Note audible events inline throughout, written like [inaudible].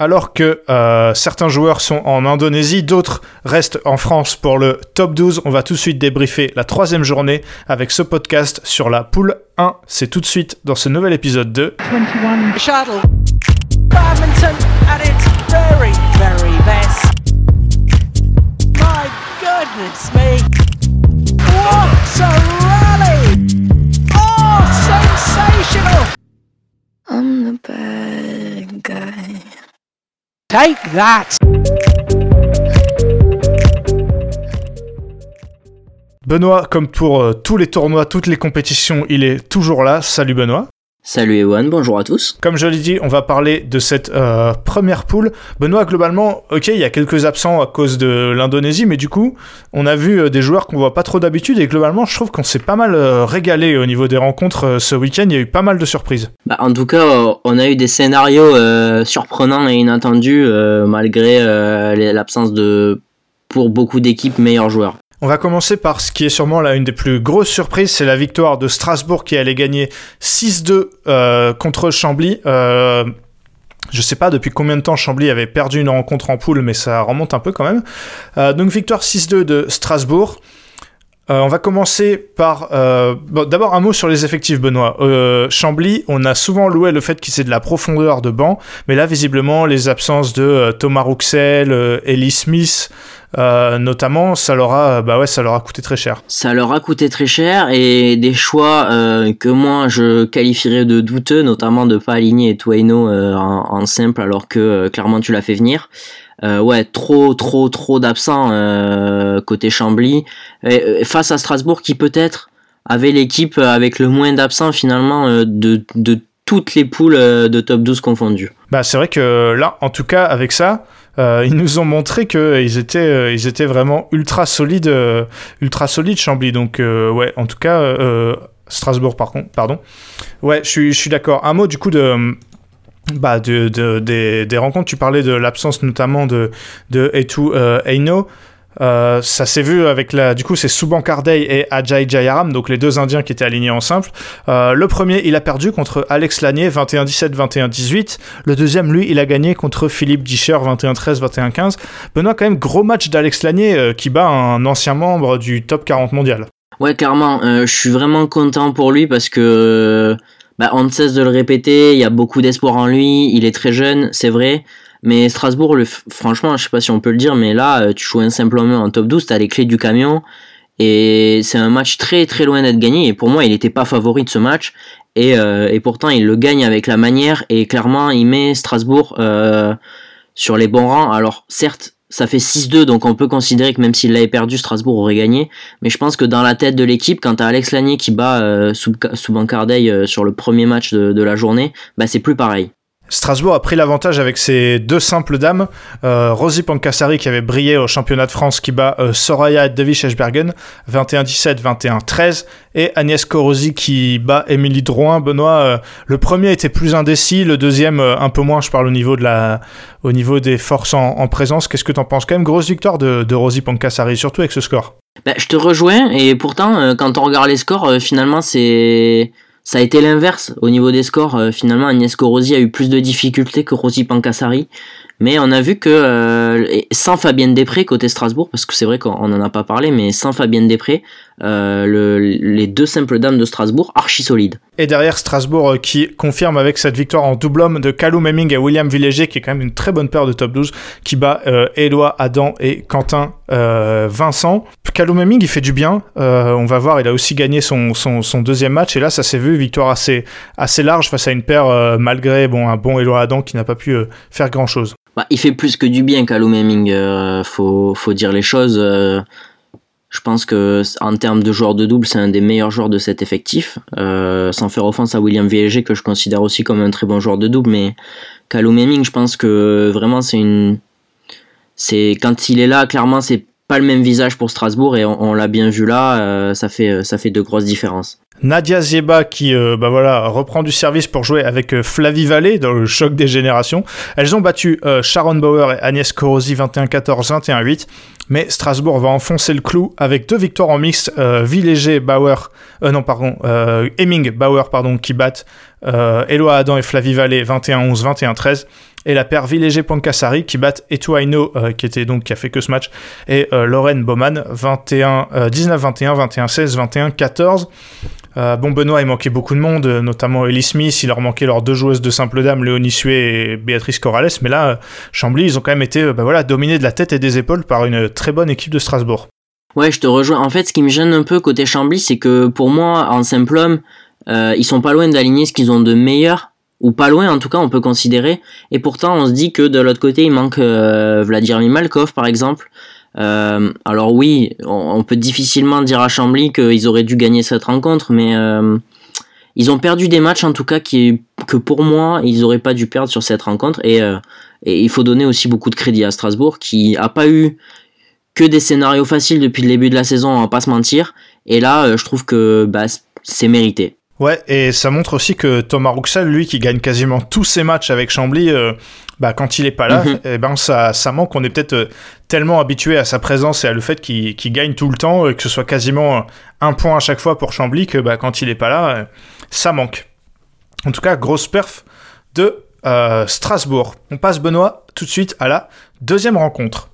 Alors que euh, certains joueurs sont en Indonésie, d'autres restent en France pour le top 12. On va tout de suite débriefer la troisième journée avec ce podcast sur la poule 1. C'est tout de suite dans ce nouvel épisode de 21 shuttle. Badminton at its very, very best. My goodness me. What a rally! Oh, sensational! I'm the bad guy. Take that! Benoît. Comme pour euh, tous les tournois, toutes les compétitions, il est toujours là. Salut Benoît. Salut Ewan, bonjour à tous. Comme je l'ai dit, on va parler de cette euh, première poule. Benoît, globalement, ok, il y a quelques absents à cause de l'Indonésie, mais du coup, on a vu euh, des joueurs qu'on voit pas trop d'habitude et globalement, je trouve qu'on s'est pas mal euh, régalé au niveau des rencontres ce week-end. Il y a eu pas mal de surprises. Bah, en tout cas, on a eu des scénarios surprenants et inattendus malgré l'absence de, pour beaucoup d'équipes, meilleurs joueurs. On va commencer par ce qui est sûrement là une des plus grosses surprises, c'est la victoire de Strasbourg qui allait gagner 6-2 euh, contre Chambly. Euh, je sais pas depuis combien de temps Chambly avait perdu une rencontre en poule, mais ça remonte un peu quand même. Euh, donc victoire 6-2 de Strasbourg. on va commencer par... D'abord un mot sur les effectifs, Benoît. Chambly, on a souvent loué le fait qu'ils aient de la profondeur de banc, mais là visiblement les absences de Thomas Rouxel, Ellie Smith, euh, notamment, ça leur a, bah ouais, ça leur a coûté très cher. Ça leur a coûté très cher et des choix euh, que moi je qualifierais de douteux, notamment de pas aligner Tuaino euh, en, simple alors que clairement tu l'as fait venir. ouais, trop, trop, trop d'absents côté Chambly et, face à Strasbourg qui peut-être avait l'équipe avec le moins d'absents finalement de, de toutes les poules de top 12 confondues. Bah c'est vrai que là, en tout cas, avec ça, euh, ils nous ont montré qu'ils étaient, euh, ils étaient vraiment ultra solides, euh, ultra solides Chambly. Donc ouais, en tout cas, Strasbourg par contre, pardon. Ouais, je suis, d'accord. Un mot du coup de bah, de, de, des, des, rencontres, tu parlais de l'absence notamment de, de Eino. Euh, ça s'est vu avec la. Du coup, c'est Subhan Kardey et Ajay Jayaram, donc les deux Indiens qui étaient alignés en simple. Euh, le premier, il a perdu contre Alex Lanier, 21-17, 21-18. Le deuxième, lui, il a gagné contre Philippe Discher, 21-13, 21-15. Benoît, quand même, gros match d'Alex Lanier euh, qui bat un ancien membre du top 40 mondial. Ouais, clairement, je suis vraiment content pour lui parce que. Bah, on ne cesse de le répéter, il y a beaucoup d'espoir en lui, il est très jeune, c'est vrai. Mais Strasbourg, le, franchement, je sais pas si on peut le dire, mais là, euh, tu joues simplement en top 12, tu as les clés du camion. Et c'est un match très très loin d'être gagné. Et pour moi, il n'était pas favori de ce match. Et, euh, et, pourtant, il le gagne avec la manière. Et clairement, il met Strasbourg euh, sur les bons rangs. Alors, certes, ça fait 6-2, donc on peut considérer que même s'il l'avait perdu, Strasbourg aurait gagné. Mais je pense que dans la tête de l'équipe, quand tu as Alex Lanier qui bat euh, sous, sous sur le premier match de, de la journée, bah c'est plus pareil. Strasbourg a pris l'avantage avec ses deux simples dames. Euh, Rosie Pancassari qui avait brillé au championnat de France qui bat euh, Soraya Devish-Eschbergen 21-17, 21-13 et Agnès Corosi qui bat Émilie Drouin. Benoît, euh, le premier était plus indécis, le deuxième un peu moins, je parle au niveau, des forces en, présence. Qu'est-ce que tu en penses Quand même, grosse victoire de, de Rosie Pancassari, surtout avec ce score. Ben, je te rejoins et pourtant, quand on regarde les scores, finalement c'est ça a été l'inverse au niveau des scores. Euh, finalement, Agnès Corosi a eu plus de difficultés que Rosie Pancassari. Mais on a vu que euh, sans Fabienne Després côté Strasbourg, parce que c'est vrai qu'on n'en a pas parlé, mais sans Fabienne Després, euh, les deux simples dames de Strasbourg, archi solides. Et derrière Strasbourg qui confirme avec cette victoire en double homme de Callum Hemming et William Villéger, qui est quand même une très bonne paire de top 12, qui bat Éloi Adam et Quentin Vincent. Callum Hemming, il fait du bien. on va voir, il a aussi gagné son, deuxième match. Et là, ça s'est vu, victoire assez, assez large face à une paire, malgré bon, un bon Éloi Adam qui n'a pas pu faire grand-chose. Bah, il fait plus que du bien, Callum Hemming. Euh, faut, faut dire les choses. Euh, je pense que en termes de joueur de double, c'est un des meilleurs joueurs de cet effectif. Euh, sans faire offense à William VLG, que je considère aussi comme un très bon joueur de double, mais Callum Hemming, je pense que vraiment c'est une, c'est quand il est là, clairement c'est pas le même visage pour Strasbourg et on, l'a bien vu là, ça fait ça fait de grosses différences. Nadia Zieba qui euh, bah voilà, reprend du service pour jouer avec euh, Flavie Vallée dans le choc des générations. Elles ont battu euh, Sharon Bauer et Agnès Corosi 21-14, 21-8. Mais Strasbourg va enfoncer le clou avec deux victoires en mixte. Villéger, Bauer, non pardon, Hemming, Bauer pardon, qui battent Eloi Adam et Flavie Vallée 21-11, 21-13. Et la paire Villéger-Pancasari qui battent Etuaino, euh, qui était donc qui a fait que ce match, et euh, Lorraine Bowman 21, 19-21, 21-16, 21-14. bon, Benoît, il manquait beaucoup de monde, notamment Ellie Smith, il leur manquait leurs deux joueuses de simple dame, Léonie Sué et Béatrice Corrales, mais là, Chambly, ils ont quand même été bah voilà, dominés de la tête et des épaules par une très bonne équipe de Strasbourg. Ouais, je te rejoins. En fait, ce qui me gêne un peu côté Chambly, c'est que pour moi, en simple homme, euh, ils sont pas loin d'aligner ce qu'ils ont de meilleur, ou pas loin en tout cas, on peut considérer. Et pourtant, on se dit que de l'autre côté, il manque euh, Vladimir Malkov, par exemple. Euh, alors oui, on, peut difficilement dire à Chambly qu'ils auraient dû gagner cette rencontre, mais euh, ils ont perdu des matchs en tout cas qui, que pour moi, ils auraient pas dû perdre sur cette rencontre. Et, euh, et il faut donner aussi beaucoup de crédit à Strasbourg, qui a pas eu que des scénarios faciles depuis le début de la saison, on va pas se mentir. Et là, euh, je trouve que bah, c'est mérité. Ouais, et ça montre aussi que Thomas Rouxel, lui, qui gagne quasiment tous ses matchs avec Chambly, euh, bah, quand il est pas là, mhm. eh ben ça, ça manque. On est peut-être euh, tellement habitué à sa présence et à le fait qu'il gagne tout le temps, et que ce soit quasiment un point à chaque fois pour Chambly, que bah, quand il est pas là, ça manque. En tout cas, grosse perf de Strasbourg. On passe, Benoît, tout de suite à la deuxième rencontre.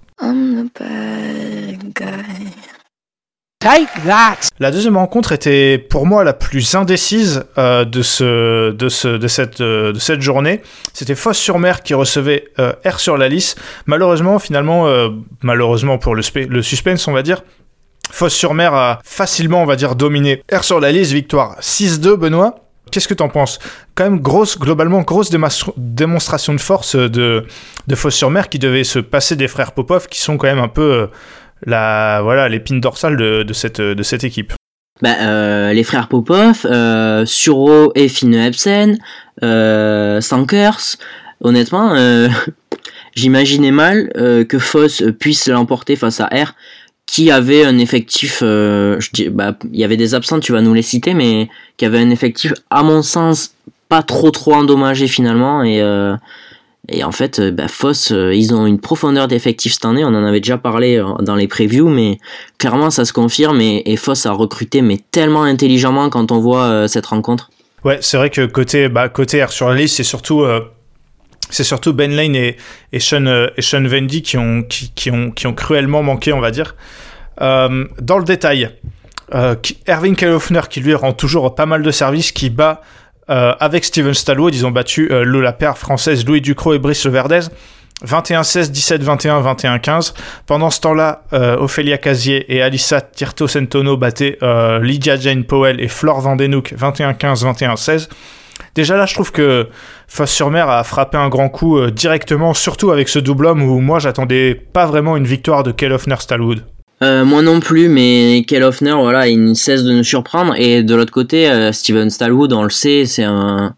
Take that. La deuxième rencontre était pour moi la plus indécise euh, de, ce, de, ce, de, cette, euh, de cette journée. C'était Fosse-sur-Mer qui recevait euh, R sur la liste. Malheureusement, finalement, malheureusement pour le, suspense, on va dire, Fosse-sur-Mer a facilement, on va dire, dominé R sur la liste. Victoire 6-2, Benoît. Qu'est-ce que t'en penses? Quand même grosse, globalement grosse démonstration de force de, de Fosse-sur-Mer qui devait se passer des frères Popov qui sont quand même un peu euh, la voilà l'épine dorsale de, cette, de cette équipe. Bah, euh, les frères Popov, euh, Suro et Fine Epsen, euh, Sankers, honnêtement, euh, [laughs] j'imaginais mal que Foss puisse l'emporter face à R qui avait un effectif, bah, il y avait des absents, tu vas nous les citer, mais qui avait un effectif, à mon sens, pas trop trop endommagé finalement. Et, et en fait, euh, bah, Foss, ils ont une profondeur d'effectif cette année. On en avait déjà parlé dans les previews, mais clairement, ça se confirme. Et, et Foss a recruté, mais tellement intelligemment quand on voit cette rencontre. Ouais, c'est vrai que côté, bah, côté R sur la liste, c'est surtout Ben Lane et, Sean, euh, et Vendy qui ont, cruellement manqué, on va dire. Euh, dans le détail, euh, Erwin Kellhoffner qui lui rend toujours pas mal de services, qui bat euh, avec Steven Stallwood, ils ont battu euh, la paire française Louis Ducrot et Brice Leverdez. 21-16, 17-21, 21-15. Pendant ce temps-là, euh, Ophélia Casier et Alissa Tirto Sentono battaient euh, Lydia Jane Powell et Flore Vandenouk 21-15, 21-16. Déjà là, je trouve que Fosse-sur-Mer a frappé un grand coup euh, directement, surtout avec ce double homme où moi j'attendais pas vraiment une victoire de Kellhoffner Stalwood. Euh, moi non plus, mais Kellhoffner, voilà, il ne cesse de nous surprendre. Et de l'autre côté, euh, Steven Stalwood, on le sait, c'est un,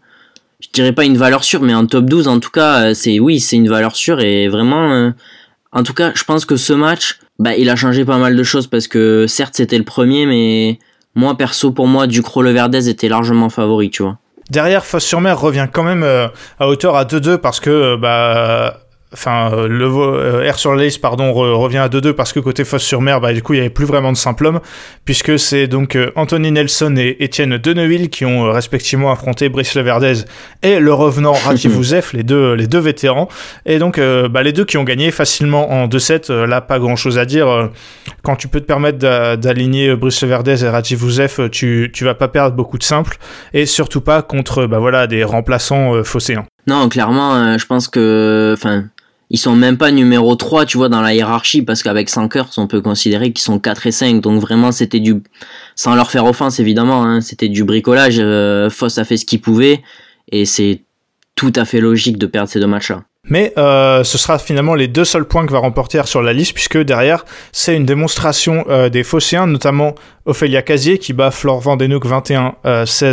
je dirais pas une valeur sûre, mais un top 12 en tout cas, c'est oui, c'est une valeur sûre et vraiment, en tout cas, je pense que ce match, bah, il a changé pas mal de choses parce que certes c'était le premier, mais moi perso pour moi, Ducrot Leverdez était largement favori, tu vois. Derrière, Fosse-sur-Mer revient quand même euh, à hauteur à 2-2 parce que euh, bah, enfin euh, le euh, R sur Lace pardon revient à 2-2 parce que côté fosse sur mer bah du coup il y avait plus vraiment de simple homme puisque c'est donc euh, Anthony Nelson et Étienne Deneville qui ont respectivement affronté Brice Leverdez et le revenant [laughs] Rajiv Ouzef les deux les deux vétérans. Et donc bah, les deux qui ont gagné facilement en 2-7 là pas grand chose à dire quand tu peux te permettre d'aligner Brice Leverdez et Rajiv Ouzef tu tu vas pas perdre beaucoup de simples et surtout pas contre bah voilà des remplaçants phocéens non, clairement, je pense que, enfin, ils sont même pas numéro 3, tu vois, dans la hiérarchie, parce qu'avec 5 heures, on peut considérer qu'ils sont 4 et 5. Donc vraiment, c'était du, sans leur faire offense, évidemment, hein, c'était du bricolage. Euh, Foss a fait ce qu'il pouvait, et c'est tout à fait logique de perdre ces deux matchs-là. Mais euh, ce sera finalement les deux seuls points que va remporter sur la liste, puisque derrière, c'est une démonstration euh, des Phocéens, notamment Ophélia Casier, qui bat Flore Vandenouk 21-16,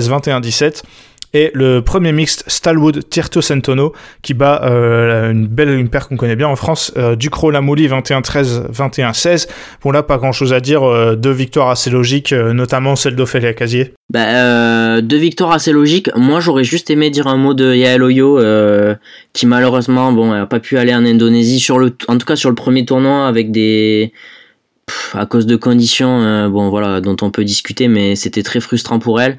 21-17 et le premier mixte Stalwood Tirto Sentono qui bat euh, une belle une paire qu'on connaît bien en France Ducro Lamouli 21-13 21-16 bon là pas grand chose à dire euh, deux victoires assez logiques euh, notamment celle d'Ophélia Casier. Bah, deux victoires assez logiques. Moi j'aurais juste aimé dire un mot de Yael Oyo qui malheureusement bon a pas pu aller en Indonésie sur le en tout cas sur le premier tournoi avec des à cause de conditions bon voilà dont on peut discuter mais c'était très frustrant pour elle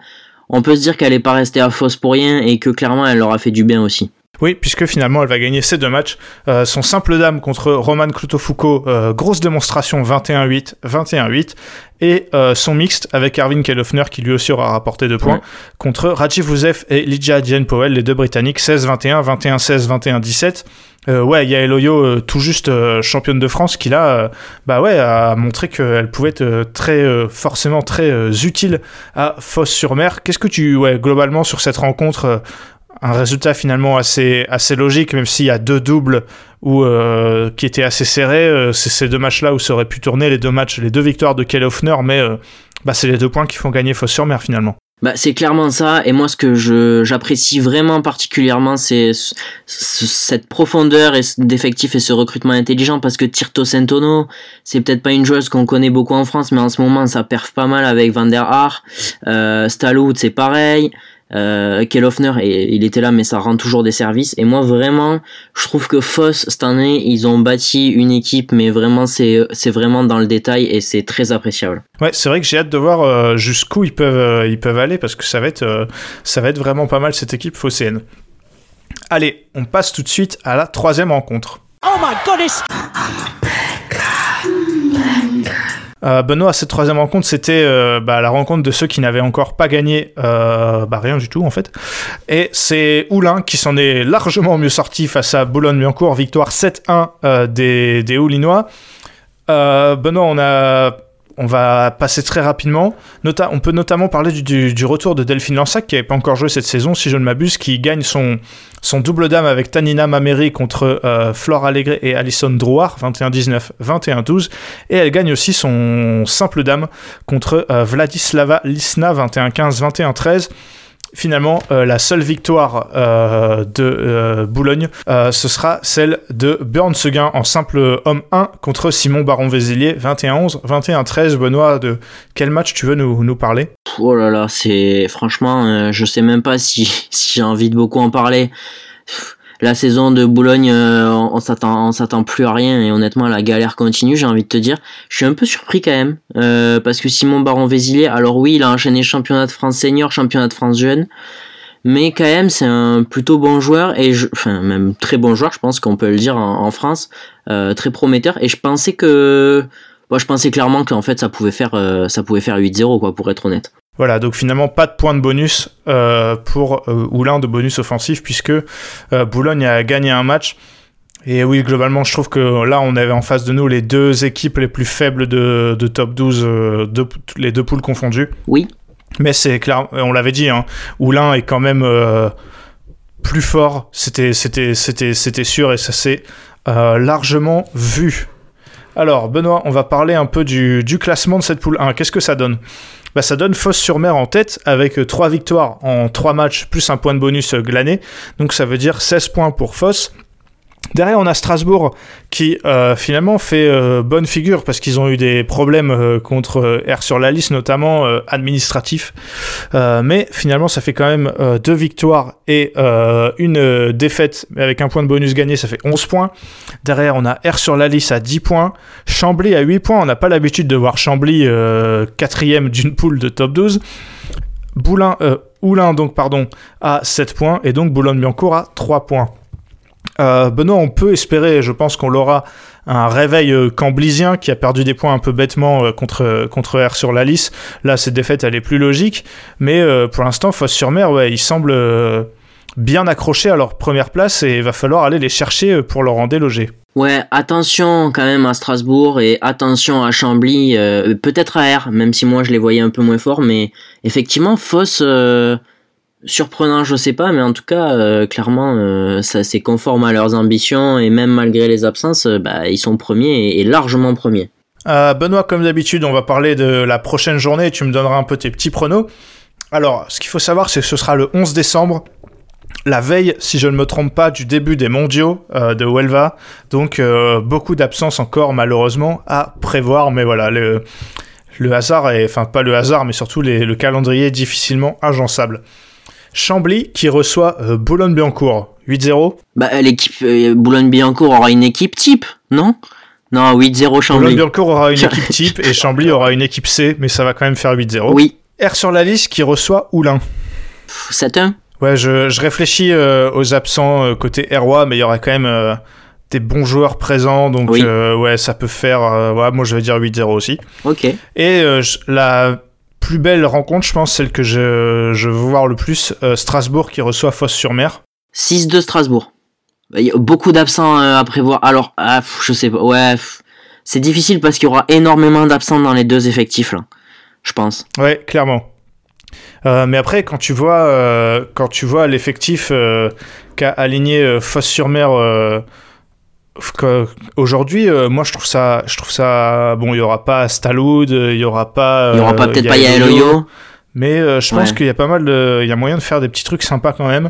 on peut se dire qu'elle n'est pas restée à fausse pour rien et que clairement elle leur a fait du bien aussi. Oui, puisque finalement elle va gagner ces deux matchs. Euh, son simple dame contre Roman Cloutofoucault, euh, grosse démonstration 21-8, 21-8. Et euh, son mixte avec Erwin Kellhoffner qui lui aussi aura rapporté deux points Ouais. contre Rajiv et Lydia Jane Powell, les deux Britanniques, 16-21, 21-16, 21-17. Euh, ouais, Yael Oyo, euh, tout juste euh, championne de France, qui là, euh, bah ouais, a montré qu'elle pouvait être euh, très, euh, forcément très utile à Fosse-sur-Mer. Qu'est-ce que tu, ouais, globalement sur cette rencontre, un résultat finalement assez, assez logique, même s'il y a deux doubles où, qui étaient assez serrés. c'est ces deux matchs-là où ça aurait pu tourner, les deux matchs, les deux victoires de Kelly Hoffner, mais bah, c'est les deux points qui font gagner Fosse-sur-Mer finalement. Bah, c'est clairement ça. Et moi, ce que je j'apprécie vraiment particulièrement, c'est ce- ce- cette profondeur et d'effectifs et ce recrutement intelligent. Parce que Tirto Sentono, c'est peut-être pas une joueuse qu'on connaît beaucoup en France, mais en ce moment, ça perf pas mal avec Van der Haar. Euh, Staloud, c'est pareil. Euh, Kellhoffner, et- il était là, mais ça rend toujours des services. Et moi, vraiment, je trouve que Foss, cette année, ils ont bâti une équipe, mais vraiment, c'est c'est vraiment dans le détail et c'est très appréciable. Ouais, c'est vrai que j'ai hâte de voir euh, jusqu'où ils peuvent, euh, ils peuvent aller parce que ça va être, euh, ça va être vraiment pas mal cette équipe phocéenne. Allez, on passe tout de suite à la troisième rencontre. Oh my goodness! Euh, Benoît, cette troisième rencontre, c'était euh, bah, la rencontre de ceux qui n'avaient encore pas gagné euh, bah, rien du tout en fait. Et c'est Oulin qui s'en est largement mieux sorti face à Boulogne-Billancourt, victoire 7-1 euh, des, Oulinois. Benoît, on a... On va passer très rapidement. On peut notamment parler du, retour de Delphine Lansac, qui n'avait pas encore joué cette saison, si je ne m'abuse, qui gagne son, double dame avec Tanina Mameri contre euh, Flore Allégret et Alison Drouard, 21-19, 21-12. Et elle gagne aussi son simple dame contre euh, Vladislava Lisna, 21-15, 21-13. Finalement, euh, la seule victoire euh, de euh, Boulogne, euh, ce sera celle de Björn Seguin en simple homme 1 contre Simon Baron-Vézilier, 21-11, 21-13. Benoît, de quel match tu veux nous, nous parler? Oh là là, c'est franchement, euh, je sais même pas si, [laughs] si j'ai envie de beaucoup en parler. La saison de Boulogne, euh, on s'attend, on s'attend plus à rien et honnêtement la galère continue. J'ai envie de te dire, je suis un peu surpris quand même euh, parce que Simon Baron Vézilier, alors oui, il a enchaîné championnat de France senior, championnat de France jeune, mais quand même c'est un plutôt bon joueur et je, enfin même très bon joueur, je pense qu'on peut le dire en, France, euh, très prometteur. Et je pensais que, je pensais clairement qu'en fait ça pouvait faire, euh, ça pouvait faire 8-0 quoi, pour être honnête. Voilà, donc finalement pas de point de bonus euh, pour euh, Oulin de bonus offensif puisque euh, Boulogne a gagné un match. Et oui, globalement, je trouve que là, on avait en face de nous les deux équipes les plus faibles de, de top 12, euh, de- les deux poules confondues. Oui. Mais c'est clair, on l'avait dit, hein, Oulin est quand même plus fort, c'était, c'était, c'était, c'était sûr et ça s'est largement vu. Alors, Benoît, on va parler un peu du, du classement de cette poule 1. Qu'est-ce que ça donne? Bah, Ça donne Fosse-sur-Mer en tête avec 3 victoires en 3 matchs plus un point de bonus euh, glané. Donc ça veut dire 16 points pour Fosse. Derrière, on a Strasbourg qui euh, finalement fait euh, bonne figure parce qu'ils ont eu des problèmes euh, contre R sur la liste, notamment administratifs. Mais finalement, ça fait quand même deux victoires et une défaite avec un point de bonus gagné, ça fait 11 points. Derrière, on a R sur la liste à 10 points, Chambly à 8 points. On n'a pas l'habitude de voir Chambly quatrième d'une poule de top 12. Boulin, Oulin, donc, pardon, à 7 points et donc Boulogne-Biancourt à 3 points. Euh, Benoît, on peut espérer, je pense qu'on l'aura, un réveil euh, camblisien qui a perdu des points un peu bêtement euh, contre, contre R sur la liste. Là, cette défaite, elle est plus logique. Mais euh, pour l'instant, Fosse-sur-Mer, ouais, ils semblent euh, bien accrochés à leur première place et il va falloir aller les chercher euh, pour leur en déloger. Ouais, attention quand même à Strasbourg et attention à Chambly, euh, peut-être à R, même si moi je les voyais un peu moins forts, mais effectivement, Foss, euh, surprenant, je sais pas, mais en tout cas, euh, clairement, euh, ça c'est conforme à leurs ambitions et même malgré les absences, euh, bah, ils sont premiers et, largement premiers. Benoît, comme d'habitude, on va parler de la prochaine journée tu me donneras un peu tes petits pronos. Alors, ce qu'il faut savoir, c'est que ce sera le 11 décembre, la veille, si je ne me trompe pas, du début des mondiaux de Huelva. Donc, beaucoup d'absences encore, malheureusement, à prévoir. Mais voilà, le, hasard, est, enfin, pas le hasard, mais surtout le calendrier est difficilement agençable. Chambly qui reçoit euh, Boulogne-Billancourt, 8-0. Bah, l'équipe euh, Boulogne-Billancourt aura une équipe type, non? Non, 8-0 Chambly. Boulogne-Billancourt aura une [laughs] équipe type et Chambly aura une équipe C, mais ça va quand même faire 8-0. Oui, R sur la liste qui reçoit Oulin. 7-1 Ouais, je, je réfléchis euh, aux absents côté Roi, mais il y aura quand même des bons joueurs présents, donc Oui. ouais, ça peut faire. ouais, moi, je vais dire 8-0 aussi. Ok. Et la plus belle rencontre, je pense, celle que je, je veux voir le plus, euh, Strasbourg qui reçoit Fosse-sur-Mer. 6-2 Strasbourg. Il y a beaucoup d'absents euh, à prévoir. Alors, ah, je sais pas. Ouais, c'est difficile parce qu'il y aura énormément d'absents dans les deux effectifs là. Je pense. Ouais, clairement. Euh, mais après, quand tu vois, euh, quand tu vois l'effectif qu'a aligné Fosse-sur-Mer aujourd'hui, euh, moi je trouve ça, je trouve ça bon. Il y aura pas Staloud, il y aura pas. Il y aura euh, pas peut-être y a pas Yael Eloyo, Oyo. Mais euh, je pense Ouais. qu'il y a pas mal de, il y a moyen de faire des petits trucs sympas quand même.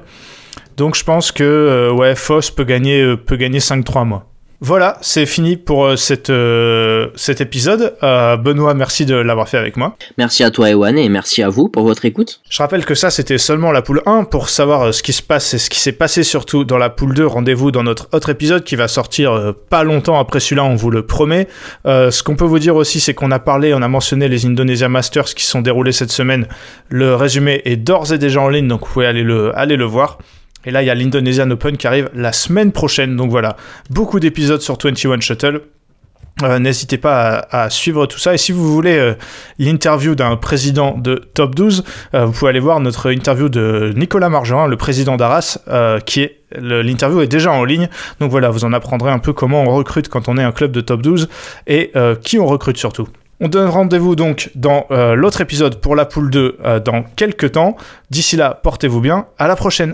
Donc je pense que euh, ouais, Foss peut gagner, euh, peut gagner 5-3 moi. Voilà, c'est fini pour euh, cette, euh, cet épisode. Euh, Benoît, merci de l'avoir fait avec moi. Merci à toi Ewan et merci à vous pour votre écoute. Je rappelle que ça, c'était seulement la poule 1. Pour savoir ce qui se passe et ce qui s'est passé surtout dans la poule 2, rendez-vous dans notre autre épisode qui va sortir euh, pas longtemps après celui-là, on vous le promet. Euh, ce qu'on peut vous dire aussi, c'est qu'on a parlé, on a mentionné les Indonesia Masters qui sont déroulés cette semaine. Le résumé est d'ores et déjà en ligne, donc vous pouvez aller le, aller le voir. Et là, il y a l'Indonesian Open qui arrive la semaine prochaine. Donc voilà, beaucoup d'épisodes sur 21 Shuttle. Euh, N'hésitez pas à, suivre tout ça. Et si vous voulez euh, l'interview d'un président de Top 12, euh, vous pouvez aller voir notre interview de Nicolas Margerin, le président d'Arras, qui est l'interview est déjà en ligne. Donc voilà, vous en apprendrez un peu comment on recrute quand on est un club de Top 12 et qui on recrute surtout. On donne rendez-vous donc dans l'autre épisode pour la poule 2 euh, dans quelques temps. D'ici là, portez-vous bien. À la prochaine.